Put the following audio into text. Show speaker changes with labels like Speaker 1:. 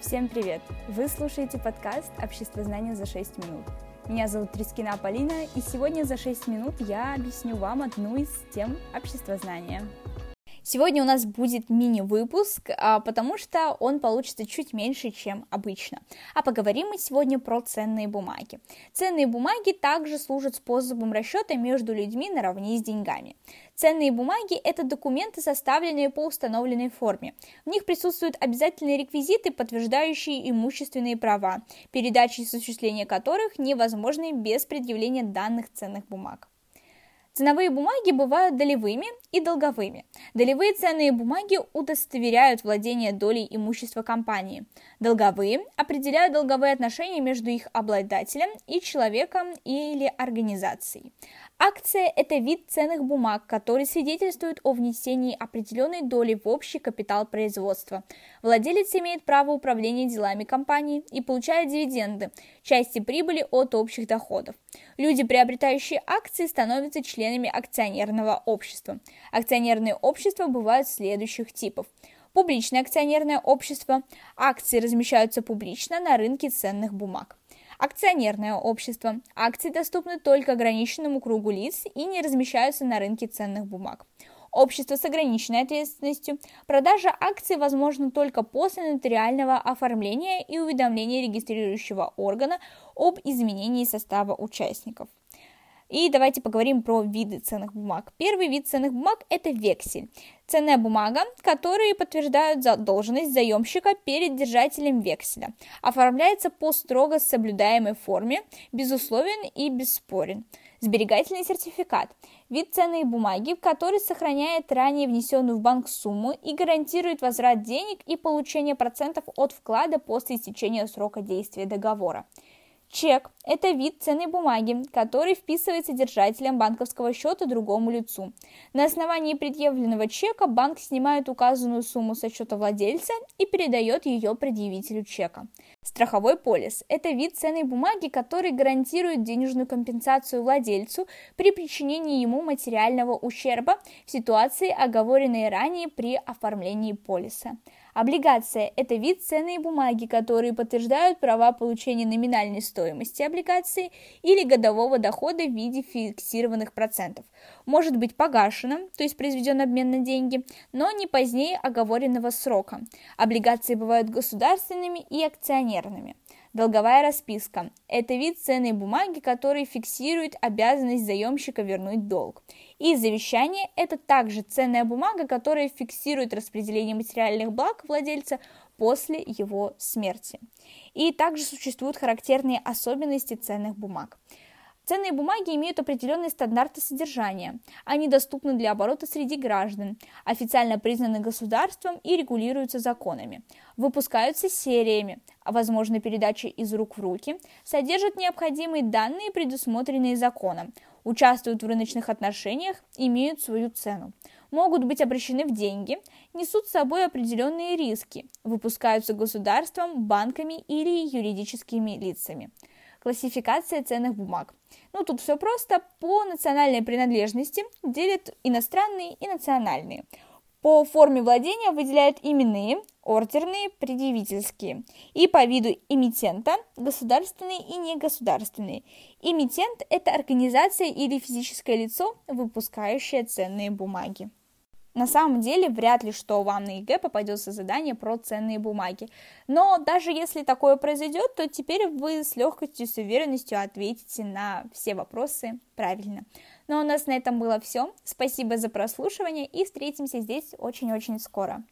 Speaker 1: Всем привет! Вы слушаете подкаст «Общество знания за 6 минут». Меня зовут Трискина Полина, и сегодня за 6 минут я объясню вам одну из тем общества знания. Сегодня у нас будет мини-выпуск, а, потому что он получится чуть меньше, чем обычно. А поговорим мы сегодня про ценные бумаги. Ценные бумаги также служат способом расчета между людьми наравне с деньгами. Ценные бумаги – это документы, составленные по установленной форме. В них присутствуют обязательные реквизиты, подтверждающие имущественные права, передачи и осуществление которых невозможны без предъявления данных ценных бумаг. Ценовые бумаги бывают долевыми и долговыми. Долевые ценные бумаги удостоверяют владение долей имущества компании. Долговые определяют долговые отношения между их обладателем и человеком или организацией. Акция – это вид ценных бумаг, который свидетельствует о внесении определенной доли в общий капитал производства. Владелец имеет право управления делами компании и получает дивиденды, части прибыли от общих доходов. Люди, приобретающие акции, становятся членами акционерного общества. Акционерные общества бывают следующих типов – публичное акционерное общество. Акции размещаются публично на рынке ценных бумаг. Акционерное общество. Акции доступны только ограниченному кругу лиц и не размещаются на рынке ценных бумаг. Общество с ограниченной ответственностью. Продажа акций возможна только после нотариального оформления и уведомления регистрирующего органа об изменении состава участников. И давайте поговорим про виды ценных бумаг. Первый вид ценных бумаг – это вексель. Ценная бумага, которые подтверждают задолженность заемщика перед держателем векселя. Оформляется по строго соблюдаемой форме, безусловен и бесспорен. Сберегательный сертификат – вид ценной бумаги, который сохраняет ранее внесенную в банк сумму и гарантирует возврат денег и получение процентов от вклада после истечения срока действия договора. Чек – это вид ценной бумаги, который вписывается держателем банковского счета другому лицу. На основании предъявленного чека банк снимает указанную сумму со счета владельца и передает ее предъявителю чека. Страховой полис – это вид ценной бумаги, который гарантирует денежную компенсацию владельцу при причинении ему материального ущерба в ситуации, оговоренной ранее при оформлении полиса. Облигация – это вид ценной бумаги, которые подтверждают права получения номинальной стоимости облигации или годового дохода в виде фиксированных процентов. Может быть погашена, то есть произведен обмен на деньги, но не позднее оговоренного срока. Облигации бывают государственными и акционерными. Долговая расписка – это вид ценной бумаги, который фиксирует обязанность заемщика вернуть долг. И завещание – это также ценная бумага, которая фиксирует распределение материальных благ владельца после его смерти. И также существуют характерные особенности ценных бумаг. Ценные бумаги имеют определенные стандарты содержания. Они доступны для оборота среди граждан, официально признаны государством и регулируются законами. Выпускаются сериями, а возможно передача из рук в руки, содержат необходимые данные, предусмотренные законом, участвуют в рыночных отношениях, имеют свою цену могут быть обращены в деньги, несут с собой определенные риски, выпускаются государством, банками или юридическими лицами. Классификация ценных бумаг. Ну, тут все просто. По национальной принадлежности делят иностранные и национальные. По форме владения выделяют именные, ордерные, предъявительские. И по виду эмитента – государственные и негосударственные. Эмитент – это организация или физическое лицо, выпускающее ценные бумаги. На самом деле, вряд ли что вам на ЕГЭ попадется задание про ценные бумаги. Но даже если такое произойдет, то теперь вы с легкостью, с уверенностью ответите на все вопросы правильно. Ну а у нас на этом было все. Спасибо за прослушивание и встретимся здесь очень-очень скоро.